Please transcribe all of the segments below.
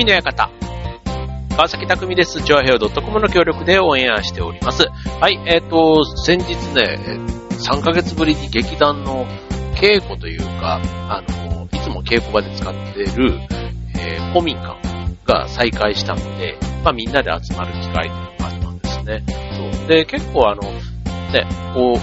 匠の館。川崎匠です。チョアヘオ .com の協力でオンエアしております。はい、えっ、ー、と、先日ね、3ヶ月ぶりに劇団の稽古というか、あの、いつも稽古場で使っている、えー、公民館が再開したので、まあみんなで集まる機会というのがあったんですね。そう。で、結構あの、ね、こう、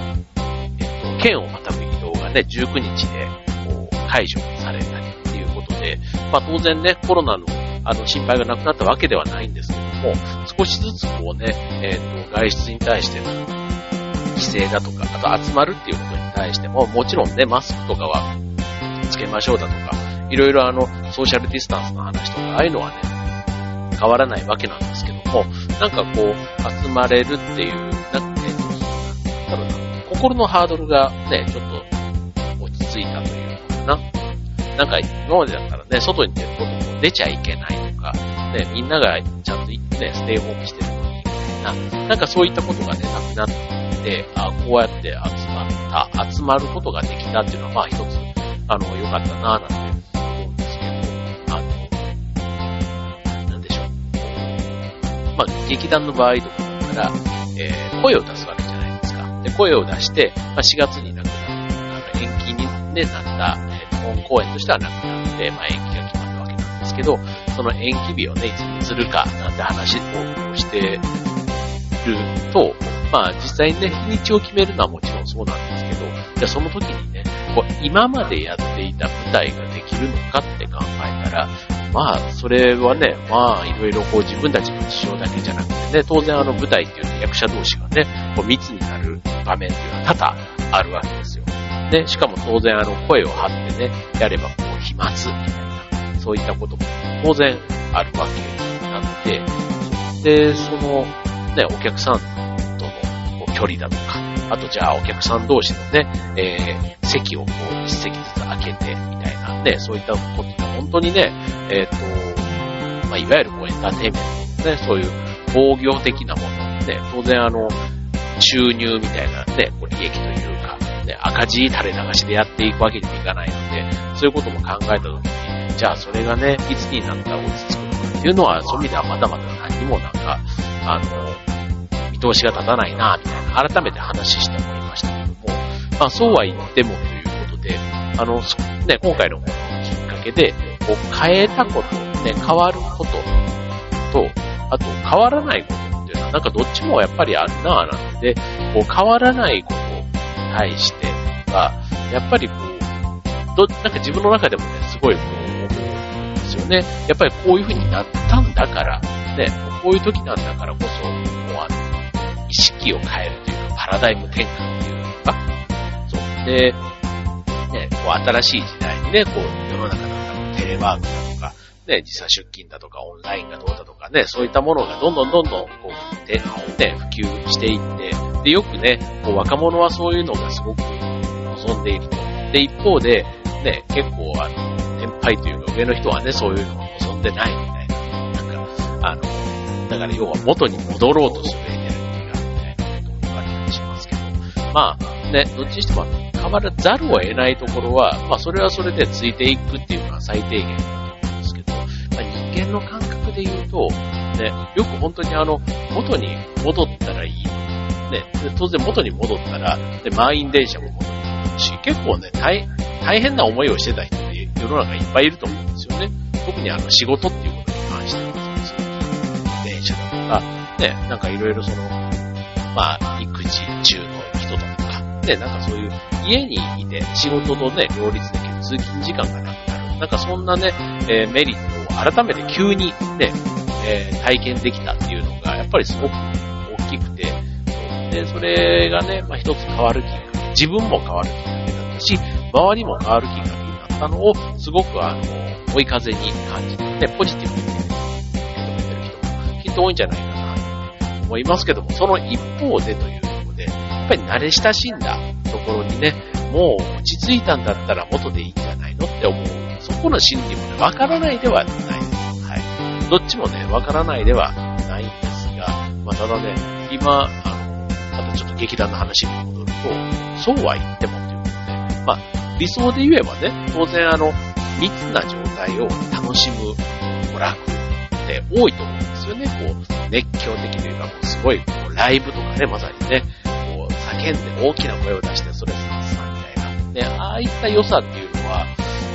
えっ、と、県をまたぐ移動がね、19日で、こう、解除されたりっていうことで、まあ当然ね、コロナのあの、心配がなくなったわけではないんですけども、少しずつこうね、えっ、ー、と、外出に対しての規制だとか、あと集まるっていうことに対しても、もちろんね、マスクとかはつけましょうだとか、いろいろあの、ソーシャルディスタンスの話とか、ああいうのはね、変わらないわけなんですけども、なんかこう、集まれるっていう、なんかね、多分、心のハードルがね、ちょっと落ち着いたというのかな。なんか今までだったらね、外に出ることも出ちゃいけない、ね、みんながちゃんとね、ステイホームしてるのに、みたいな、なんかそういったことがね、なくなって、あこうやって集まった、集まることができたっていうのは、まあ一つ、あの、良かったなぁなんて思うんですけど、あの、なんでしょう。まあ、劇団の場合とかだったら、えー、声を出すわけじゃないですか。で、声を出して、まあ、4月になくなった、あの延期に、ね、なった、えー本公演としてはなくなって、まあ、延期が決まったわけなんですけど、その延期日をね、いつにするかなんて話をしてると、まあ実際にね、日にちを決めるのはもちろんそうなんですけど、じゃあその時にね、こう今までやっていた舞台ができるのかって考えたら、まあ、それはね、まあ、いろいろこう自分たちの事情だけじゃなくてね、当然あの舞台っていうのは役者同士がね、こう密になる場面っていうのは多々あるわけですよ。ね、しかも当然あの声を張ってね、やればこう飛沫みたいな、そういったことも当然あるわけなので、で、そのね、お客さんとの距離だとか、あとじゃあお客さん同士のね、えー、席をこう一席ずつ開けてみたいなね、そういったことで本当にね、えっ、ー、と、まあ、いわゆるこうエンターテインメントね、そういう防御的なものね、当然あの、収入みたいなね、こう利益というかね、赤字垂れ流しでやっていくわけにもいかないので、そういうことも考えたときに、じゃあそれがね、いつになったら落ち着くのかっていうのは、そういう意味ではまだまだ何もなんか、あの、見通しが立たないな、みたいな、改めて話して思いましたけども、まあそうは言ってもということで、あの、ね、今回のきっかけで、こう変えたこと、ね、変わることと、あと変わらないことっていうのは、なんかどっちもやっぱりあるななんで、こう変わらないことに対しては、やっぱりこう、ど、なんか自分の中でもね、すごいこね。やっぱりこういう風になったんだから、ね、こういう時なんだからこそ、もうあの、意識を変えるというか、パラダイム転換というか、そう。で、ね、こう新しい時代にね、こう世の中だったらテレワークだとか、ね、時差出勤だとか、オンラインがどうだとかね、そういったものがどんどんどんどん、こう、で、ね、普及していって、で、よくね、こう若者はそういうのがすごく望んでいると。で、一方で、ね、結構、あの、年配というか上の人はね、そういうのを望んでないみたいな。んか、あの、だから要は元に戻ろうとするエネルギーがみたいなことを言われたりしますけど、まあ、ね、どっちにしても変わらざるを得ないところは、まあ、それはそれでついていくっていうのは最低限だと思うんですけど、まあ、人間の感覚で言うと、ね、よく本当にあの、元に戻ったらいい。ね、当然元に戻ったら、で、満員電車も戻るし、結構ね、大、変な思いをしてた人世の中いっぱいいると思うんですよね。特にあの、仕事っていうことに関してはそうです。電車だとか、ね、なんかいろいろその、まあ、育児中の人だとか、ね、なんかそういう家にいて仕事とね、両立できる通勤時間がなくなる。なんかそんなね、えー、メリットを改めて急にね、えー、体験できたっていうのが、やっぱりすごく大きくて、で、それがね、まあ、一つ変わるきっかけ、自分も変わるきっかけだったし、周りも変わるきっかけったのを、すごくあの、追い風に感じて、ね、ポジティブに受け止めてる人もきっと多いんじゃないかなと思いますけども、その一方でというところで、やっぱり慣れ親しんだところにね、もう落ち着いたんだったら元でいいんじゃないのって思うそこの心理もね、わからないではないです。はい。どっちもね、わからないではないんですが、まあ、ただね、今、あの、またちょっと劇団の話に戻ると、そうは言ってもということで、まあ、理想で言えばね、当然あの、密な状態を楽しむ娯楽って多いと思うんですよね。こう、熱狂的というか、もうすごい、こう、ライブとかね、まさにね、こう、叫んで大きな声を出してストレス発散みたいな。ね、ああいった良さっていうのは、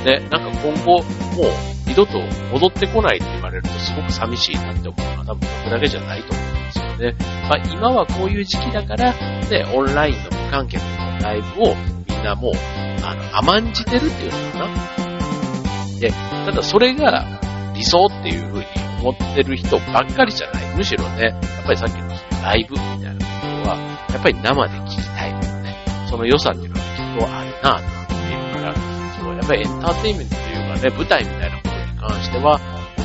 ね、なんか今後、もう二度と戻ってこないって言われるとすごく寂しいなって思うのは多分僕だけじゃないと思うんですよね。まあ今はこういう時期だから、ね、オンラインの無観客のライブをんなもう、あの、甘んじてるっていうのかな。で、ただそれが理想っていう風に思ってる人ばっかりじゃない。むしろね、やっぱりさっきのライブみたいなとことは、やっぱり生で聞きたいとかね、その良さっていうのはきっとあるなぁと思っているから、そのやっぱりエンターテインメントというかね、舞台みたいなことに関しては、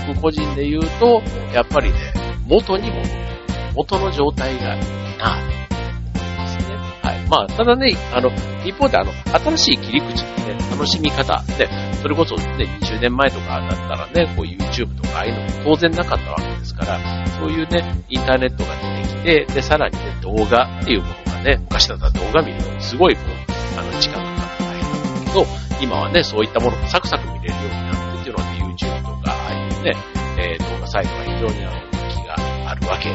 僕個人で言うと、やっぱりね、元に戻る。元の状態がいいなはい。まあ、ただね、あの、一方であの、新しい切り口のね、楽しみ方、ね、それこそね、20年前とかだったらね、こう YouTube とかああいうのも当然なかったわけですから、そういうね、インターネットが出てきて、で、さらにね、動画っていうものがね、昔だったら動画見るのもすごいこう、あの、時間かかって大変なんだけど、今はね、そういったものもサクサク見れるようになってっていうのは、ね、YouTube とか、ああいうね、えー、動画サイトが非常にあの人気があるわけ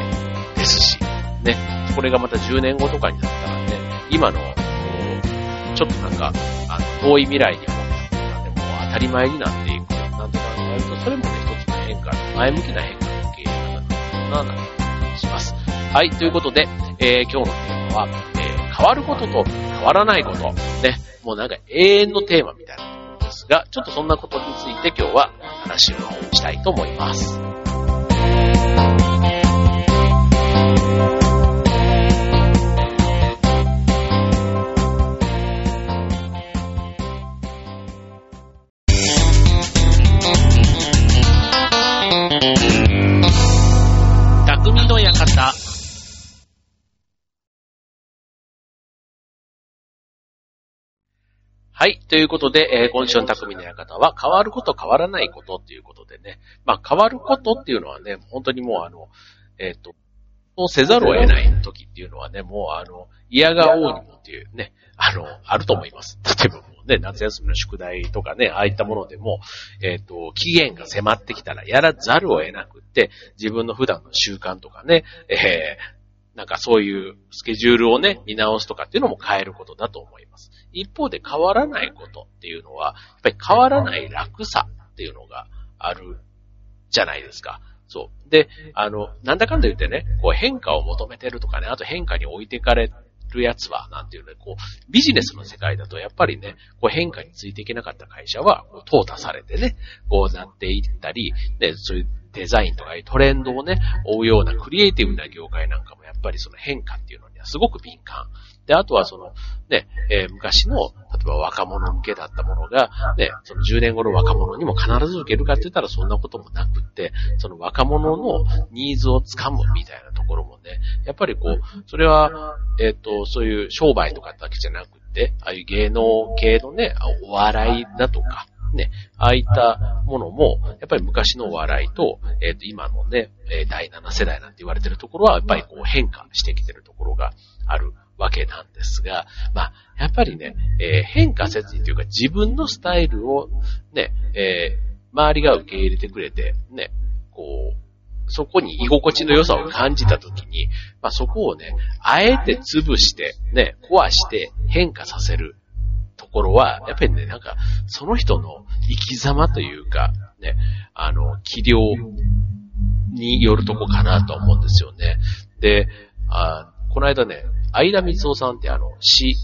ですし、ね、これがまた10年後とかになったら、今の、ちょっとなんか、あの、遠い未来に思ったことがね、もう当たり前になっていく、なんて考えると、それもね、一つの変化、前向きな変化の受け入れ方なのかな、なんて気がします。はい、ということで、えー、今日のテーマは、えー、変わることと変わらないこと、ね、もうなんか永遠のテーマみたいなころですが、ちょっとそんなことについて今日は話をしたいと思います。はい。ということで、えー、今週の匠の館は、変わること変わらないことっていうことでね。まあ、変わることっていうのはね、本当にもうあの、えっ、ー、と、そうせざるを得ない時っていうのはね、もうあの、嫌が王にもっていうね、あの、あると思います。例えばもうね、夏休みの宿題とかね、ああいったものでも、えっ、ー、と、期限が迫ってきたらやらざるを得なくって、自分の普段の習慣とかね、えー、なんかそういうスケジュールをね、見直すとかっていうのも変えることだと思います。一方で変わらないことっていうのは、やっぱり変わらない楽さっていうのがあるじゃないですか。そう。で、あの、なんだかんだ言ってね、こう変化を求めてるとかね、あと変化に置いてかれるやつは、なんていうね、こう、ビジネスの世界だとやっぱりね、こう変化についていけなかった会社は、こう、淘汰されてね、こうなっていったり、ね、そういうデザインとかいうトレンドをね、追うようなクリエイティブな業界なんかもやっぱりその変化っていうのにはすごく敏感。で、あとはその、ね、えー、昔の、ば若者向けだったものが、ね、その10年後の若者にも必ず受けるかって言ったらそんなこともなくって、その若者のニーズをつかむみたいなところもね、やっぱりこう、それは、えっ、ー、と、そういう商売とかだけじゃなくて、ああいう芸能系のね、お笑いだとか、ね、ああいったものも、やっぱり昔の笑いと、えっ、ー、と、今のね、第7世代なんて言われてるところは、やっぱりこう変化してきてるところがあるわけなんですが、まあ、やっぱりね、えー、変化せずにというか自分のスタイルをね、えー、周りが受け入れてくれて、ね、こう、そこに居心地の良さを感じたときに、まあそこをね、あえて潰して、ね、壊して変化させるところは、やっぱりね、なんか、その人の生き様というか、ね、あの、器量によるとこかなと思うんですよね。で、あこの間ね、相田光夫さんってあの、詩、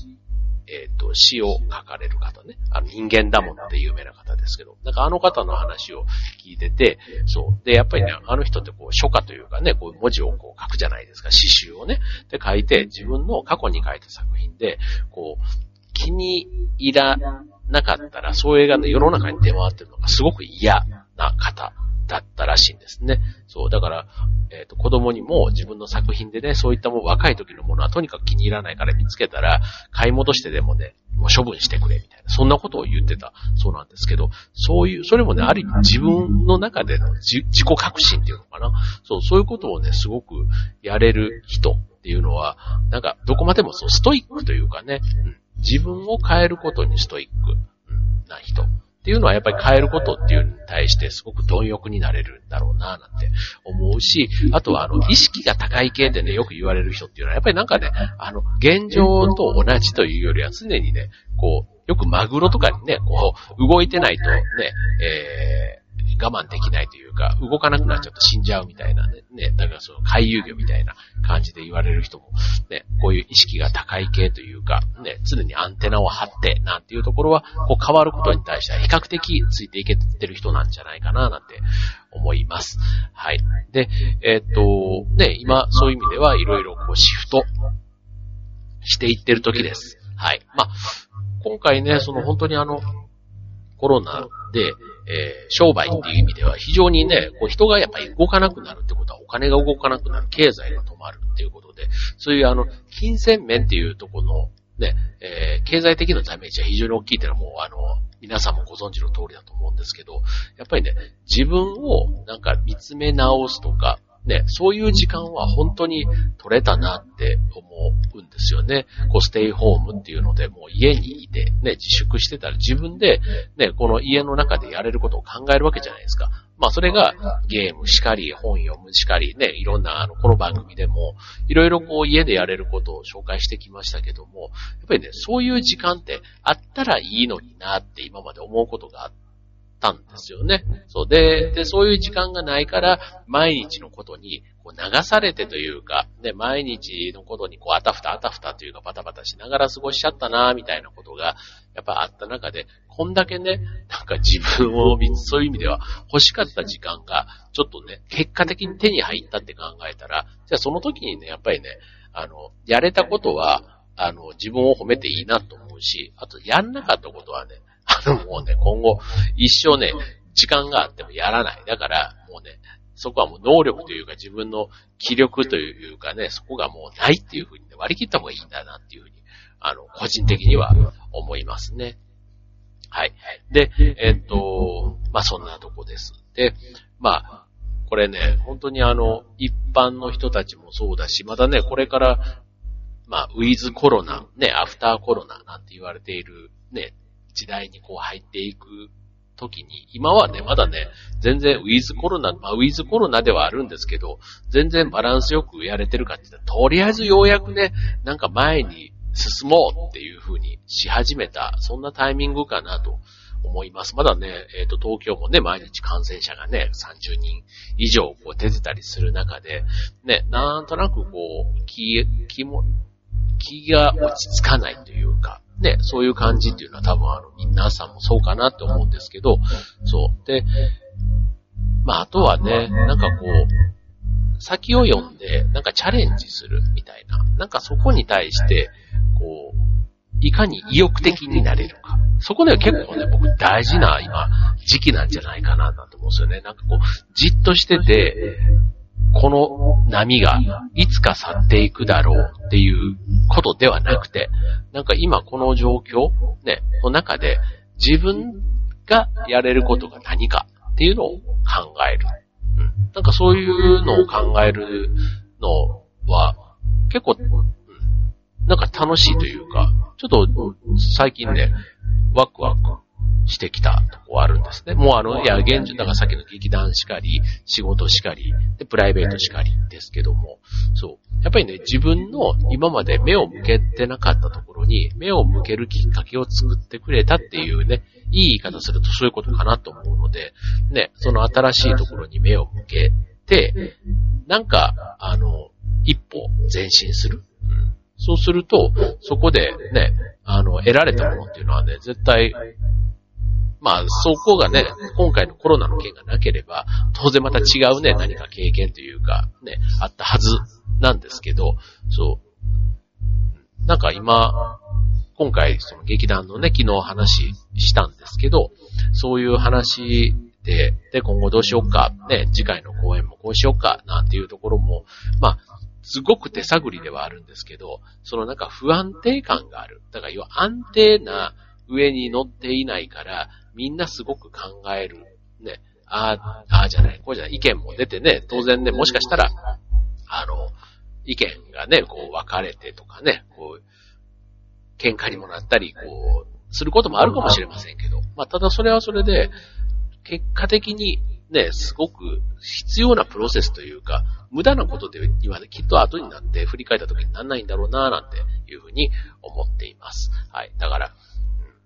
えっ、ー、と、詩を書かれる方ね。あの、人間だもんって有名な方ですけど、なんかあの方の話を聞いてて、そう。で、やっぱりね、あの人ってこう、書家というかね、こう、文字をこう書くじゃないですか、詩集をね。で、書いて、自分の過去に書いた作品で、こう、気に入らなかったら、そういう映画の世の中に出回ってるのがすごく嫌な方だったらしいんですね。そう、だから、えっ、ー、と、子供にも自分の作品でね、そういったもう若い時のものはとにかく気に入らないから見つけたら、買い戻してでもね、もう処分してくれ、みたいな。そんなことを言ってたそうなんですけど、そういう、それもね、ある意味自分の中での自己革新っていうのかな。そう、そういうことをね、すごくやれる人っていうのは、なんか、どこまでもそう、ストイックというかね、うん、自分を変えることにストイック、うん、な人。っていうのはやっぱり変えることっていうのに対してすごく貪欲になれるんだろうななんて思うし、あとはあの、意識が高い系でね、よく言われる人っていうのはやっぱりなんかね、あの、現状と同じというよりは常にね、こう、よくマグロとかにね、こう、動いてないとね、えー、我慢できないというか、動かなくなっちゃうと死んじゃうみたいなね、ね、だからその回遊魚みたいな感じで言われる人も、ね、こういう意識が高い系というか、ね、常にアンテナを張ってなんていうところは、こう変わることに対しては比較的ついていけてる人なんじゃないかななんて思います。はい。で、えー、っと、ね、今そういう意味ではいろいろこうシフトしていってる時です。はい。まあ、今回ね、その本当にあの、コロナで、えー、商売っていう意味では非常にね、こう人がやっぱり動かなくなるってことはお金が動かなくなる、経済が止まるっていうことで、そういうあの、金銭面っていうところのね、えー、経済的なダメージは非常に大きいっていうのはもうあの、皆さんもご存知の通りだと思うんですけど、やっぱりね、自分をなんか見つめ直すとか、ね、そういう時間は本当に取れたなって思うんですよね。こう、ステイホームっていうので、もう家にいて、ね、自粛してたら自分で、ね、この家の中でやれることを考えるわけじゃないですか。まあ、それがゲームしかり、本読むしかり、ね、いろんな、あの、この番組でも、いろいろこう、家でやれることを紹介してきましたけども、やっぱりね、そういう時間ってあったらいいのになって今まで思うことがあって、たんですよね。そうで、で、そういう時間がないから、毎日のことにこう流されてというか、ね、毎日のことにこう、あたふたあたふたというか、バタバタしながら過ごしちゃったな、みたいなことが、やっぱあった中で、こんだけね、なんか自分を、そういう意味では欲しかった時間が、ちょっとね、結果的に手に入ったって考えたら、じゃあその時にね、やっぱりね、あの、やれたことは、あの、自分を褒めていいなと思うし、あと、やんなかったことはね、もうね、今後、一生ね、時間があってもやらない。だから、もうね、そこはもう能力というか自分の気力というかね、そこがもうないっていうふうに、ね、割り切った方がいいんだなっていうふうに、あの、個人的には思いますね。はい。で、えっと、まあ、そんなとこです。で、まあ、これね、本当にあの、一般の人たちもそうだし、まだね、これから、まあ、ウィズコロナ、ね、アフターコロナなんて言われている、ね、時代にこう入っていく時に、今はね、まだね、全然ウィズコロナ、まあウィズコロナではあるんですけど、全然バランスよくやれてるかって言ったら、とりあえずようやくね、なんか前に進もうっていう風にし始めた、そんなタイミングかなと思います。まだね、えっ、ー、と、東京もね、毎日感染者がね、30人以上こう出てたりする中で、ね、なんとなくこう、気、気も、気が落ち着かないというか、ね、そういう感じっていうのは多分あの、皆さんもそうかなって思うんですけど、そう。で、まあ、あとはね、なんかこう、先を読んで、なんかチャレンジするみたいな。なんかそこに対して、こう、いかに意欲的になれるか。そこでは結構ね、僕大事な今、時期なんじゃないかなと思うんですよね。なんかこう、じっとしてて、この波がいつか去っていくだろうっていうことではなくて、なんか今この状況、ね、の中で自分がやれることが何かっていうのを考える。うん。なんかそういうのを考えるのは結構、うん、なんか楽しいというか、ちょっと最近ね、ワクワクしてきたとこあるんですね。もうあの、いや、現状、だからさっきの劇団しかり、仕事しかり、で、プライベートしかりですけども、そう。やっぱりね、自分の今まで目を向けてなかったところに、目を向けるきっかけを作ってくれたっていうね、いい言い方するとそういうことかなと思うので、ね、その新しいところに目を向けて、なんか、あの、一歩前進する。そうすると、そこでね、あの、得られたものっていうのはね、絶対まあ、そこがね、今回のコロナの件がなければ、当然また違うね、何か経験というか、ね、あったはずなんですけど、そう。なんか今、今回、その劇団のね、昨日話したんですけど、そういう話で、で、今後どうしようか、ね、次回の公演もこうしようか、なんていうところも、まあ、すごく手探りではあるんですけど、そのなんか不安定感がある。だから要は安定な上に乗っていないから、みんなすごく考える。ね。ああ、ああじゃない、こうじゃない、意見も出てね、当然ね、もしかしたら、あの、意見がね、こう分かれてとかね、こう、喧嘩にもなったり、こう、することもあるかもしれませんけど、まあ、ただそれはそれで、結果的にね、すごく必要なプロセスというか、無駄なことでにはきっと後になって振り返った時にならないんだろうななんていうふうに思っています。はい。だから、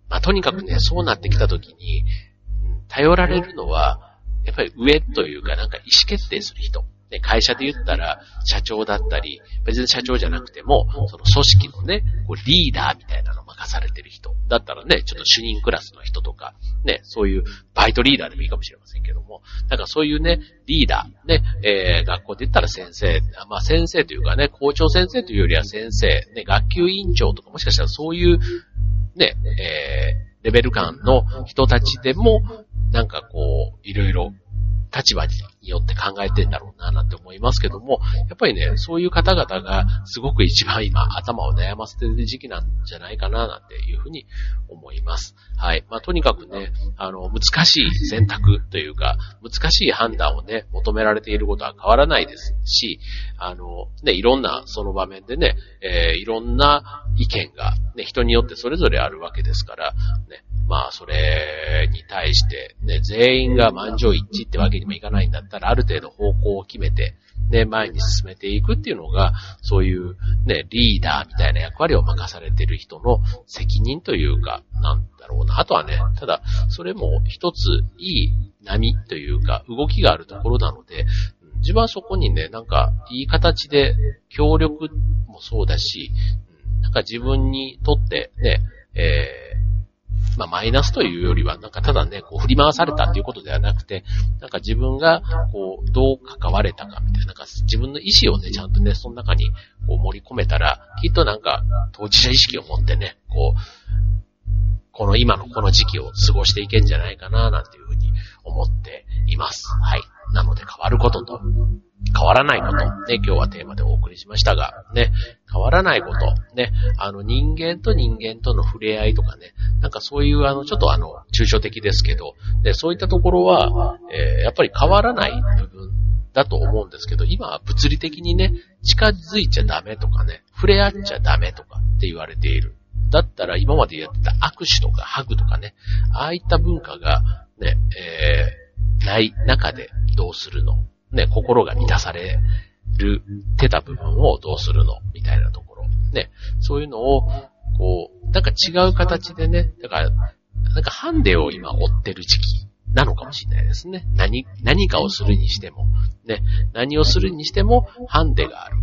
まあ、とにかくね、そうなってきた時に、頼られるのは、やっぱり上というかなんか意思決定する人。ね、会社で言ったら、社長だったり、別に社長じゃなくても、その組織のね、こうリーダーみたいなの任されてる人。だったらね、ちょっと主任クラスの人とか、ね、そういうバイトリーダーでもいいかもしれませんけども、なんかそういうね、リーダー、ね、えー、学校で言ったら先生、まあ先生というかね、校長先生というよりは先生、ね、学級委員長とかもしかしたらそういう、ね、えー、レベル間の人たちでも、なんかこう、いろいろ立場にによって考えてんだろうな、なんて思いますけども、やっぱりね、そういう方々がすごく一番今頭を悩ませてる時期なんじゃないかな、なんていうふうに思います。はい。まあ、とにかくね、あの、難しい選択というか、難しい判断をね、求められていることは変わらないですし、あの、ね、いろんなその場面でね、えー、いろんな意見が、ね、人によってそれぞれあるわけですから、ね、まあ、それに対して、ね、全員が満場一致ってわけにもいかないんだった、ある程度方向を決めて、ね、前に進めていくっていうのが、そういう、ね、リーダーみたいな役割を任されてる人の責任というか、なんだろうな。あとはね、ただ、それも一ついい波というか、動きがあるところなので、自分はそこにね、なんか、いい形で協力もそうだし、なんか自分にとってね、えーまあ、マイナスというよりは、なんかただね、こう振り回されたっていうことではなくて、なんか自分が、こう、どう関われたかみたいな、なんか自分の意思をね、ちゃんとね、その中に、こう盛り込めたら、きっとなんか、当事者意識を持ってね、こう、この今のこの時期を過ごしていけんじゃないかな、なんていうふうに思っています。はい。なので変わることと、変わらないこと、ね、今日はテーマでお送りしましたが、ね、変わらないこと、ね、あの人間と人間との触れ合いとかね、なんかそういうあの、ちょっとあの、抽象的ですけど、ね、そういったところは、えー、やっぱり変わらない部分だと思うんですけど、今は物理的にね、近づいちゃダメとかね、触れ合っちゃダメとかって言われている。だったら今までやってた握手とかハグとかね、ああいった文化がね、えー、ない中でどうするの。ね、心が満たされる、てた部分をどうするの？みたいなところ。ね、そういうのを、こう、なんか違う形でね、だから、なんかハンデを今追ってる時期なのかもしれないですね。何、何かをするにしても、ね、何をするにしてもハンデがある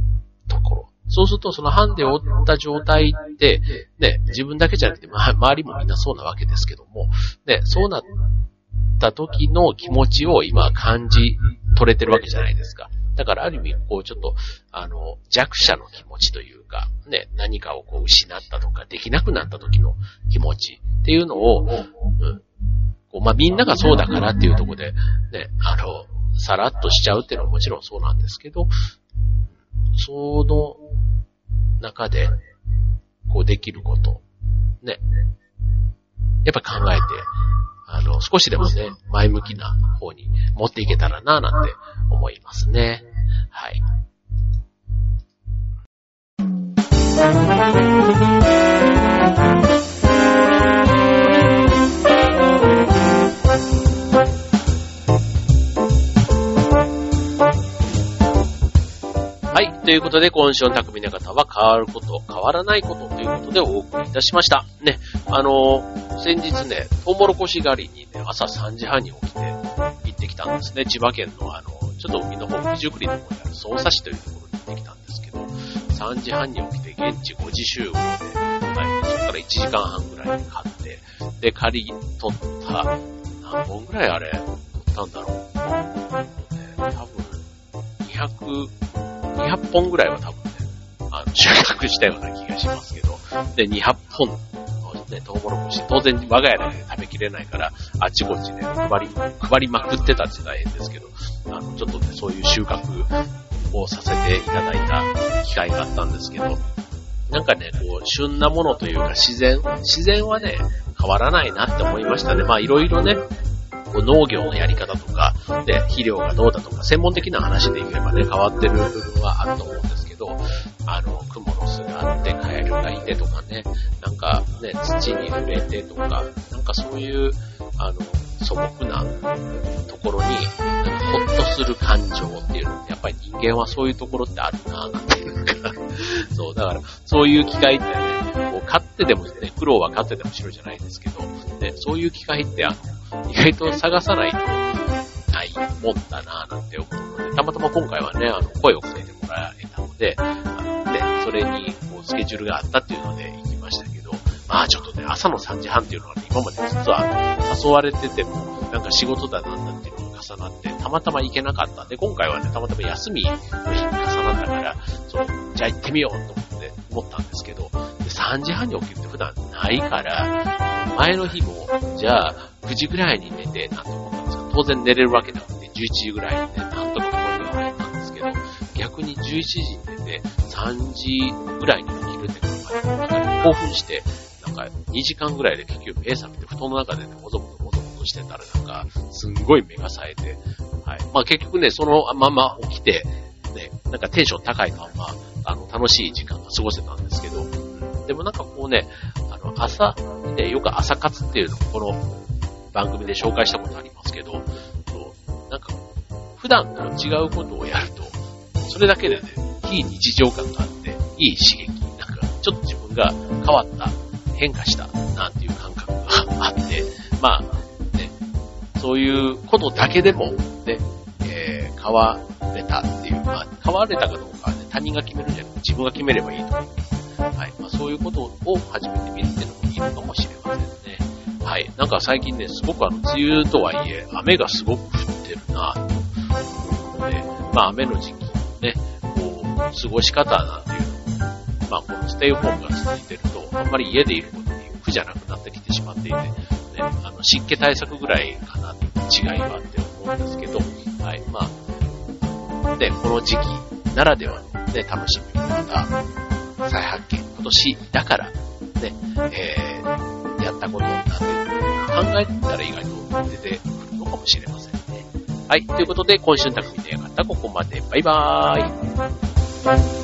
ところ。そうすると、そのハンデを負った状態って、ね、自分だけじゃなくて、ま、周りもみんなそうなわけですけども、ね、そうなった時の気持ちを今感じ取れてるわけじゃないですか。だからある意味、こうちょっと、あの、弱者の気持ちというか、ね、何かをこう失ったとか、できなくなった時の気持ちっていうのを、うん、こうまあ、みんながそうだからっていうとこで、ね、あの、さらっとしちゃうっていうのはもちろんそうなんですけど、その中で、こうできること、ね、やっぱ考えて、あの、少しでもね、前向きな方に持っていけたらな、なんて思いますね。はい。はい。ということで、今週の匠の方は変わること、変わらないことということでお送りいたしました。ね。あの先日ね、トウモロコシ狩りにね、朝3時半に起きて行ってきたんですね。千葉県のあの、ちょっと海の方、九十九里の方にある匝瑳市というところに行ってきたんですけど、3時半に起きて現地5時集合で、はい、それから1時間半ぐらいで買って、で、仮取った、何本ぐらいあれ、取ったんだろう。ね、多分、200、200本ぐらいは多分ね、あの、収穫したような気がしますけど、で、200本ね、トウモロコシ、当然我が家で、食べきれないから、あちこちね、配り、配りまくってたって言ったら変ですけど、あの、ちょっとね、そういう収穫をさせていただいた機会があったんですけど、なんかね、こう、旬なものというか自然、自然はね、変わらないなって思いましたね。まあいろいろね、こう農業のやり方とか、で、肥料がどうだとか、専門的な話で言えばね、変わってる部分はあると思うんですけど、あの、クモの巣があって、カエルがいてとかね、なんかね、土に触れてとか、なんかそういう、あの、素朴なところに、なんかほっとする感情っていうのって、やっぱり人間はそういうところってあるなぁなんていうか、そう、だから、そういう機会ってね、こう、勝ってでもね、苦労は勝ってでも白じゃないですけど、ね、そういう機会って、あの、意外と探さないと、ないもんだなぁなんて思うので、たまたま今回はね、あの、声をかけてもらえたので、それに、こう、スケジュールがあったっていうので行きましたけど、まあちょっとね、朝の3時半っていうのはね、今まで実は誘われてても、なんか仕事だなんだっていうのが重なって、たまたま行けなかったんで、今回はね、たまたま休みの日に重なったから、そう、じゃあ行ってみようと思って思ったんですけど、で3時半に起きるって普段ないから、前の日も、じゃあ9時ぐらいに寝て、なんて思ったんですけど、当然寝れるわけなくて、11時ぐらいにね、なんとか心が入ったんですけど、逆に11時に寝て、3時ぐらいに起きるっていうのが、興奮して、なんか2時間ぐらいで結局目覚めて布団の中でね、もぞもぞもぞもぞしてたらなんか、すんごい目が冴えて、はい。まあ結局ね、そのまま起きて、ね、なんかテンション高いまま、あの、楽しい時間が過ごせたんですけど、でもなんかこうね、あの、朝、ね、よく朝活っていうのをこの番組で紹介したことありますけど、なんか、普段と違うことをやると、それだけでね、非日常感があって、いい刺激、なんか、ちょっと自分が変わった変化したなんていう感覚があって、まあ、ね、そういうことだけでも、ね、えー、変われたっていう、まあ、変われたかどうかはね、他人が決めるんじゃなくて自分が決めればいいと思う。はい。まあ、そういうことを初めて見るっていうのもいいのかもしれませんね。はい。なんか最近ね、すごくあの、梅雨とはいえ、雨がすごく降ってるなと思うので、まあ、雨の時期、過ごし方なんていうまあ、このステイホームが続いてると、あんまり家でいることに苦じゃなくなってきてしまっていて、ね、あの、湿気対策ぐらいかなって、違いはあって思うんですけど、はい、まあ、で、この時期ならではのね、楽しみ方、再発見、今年だから、ね、えー、やったことなんて考えたら意外と出てくるのかもしれませんね。はい、ということで、今週の匠の館ここまで。バイバーイ。Bye.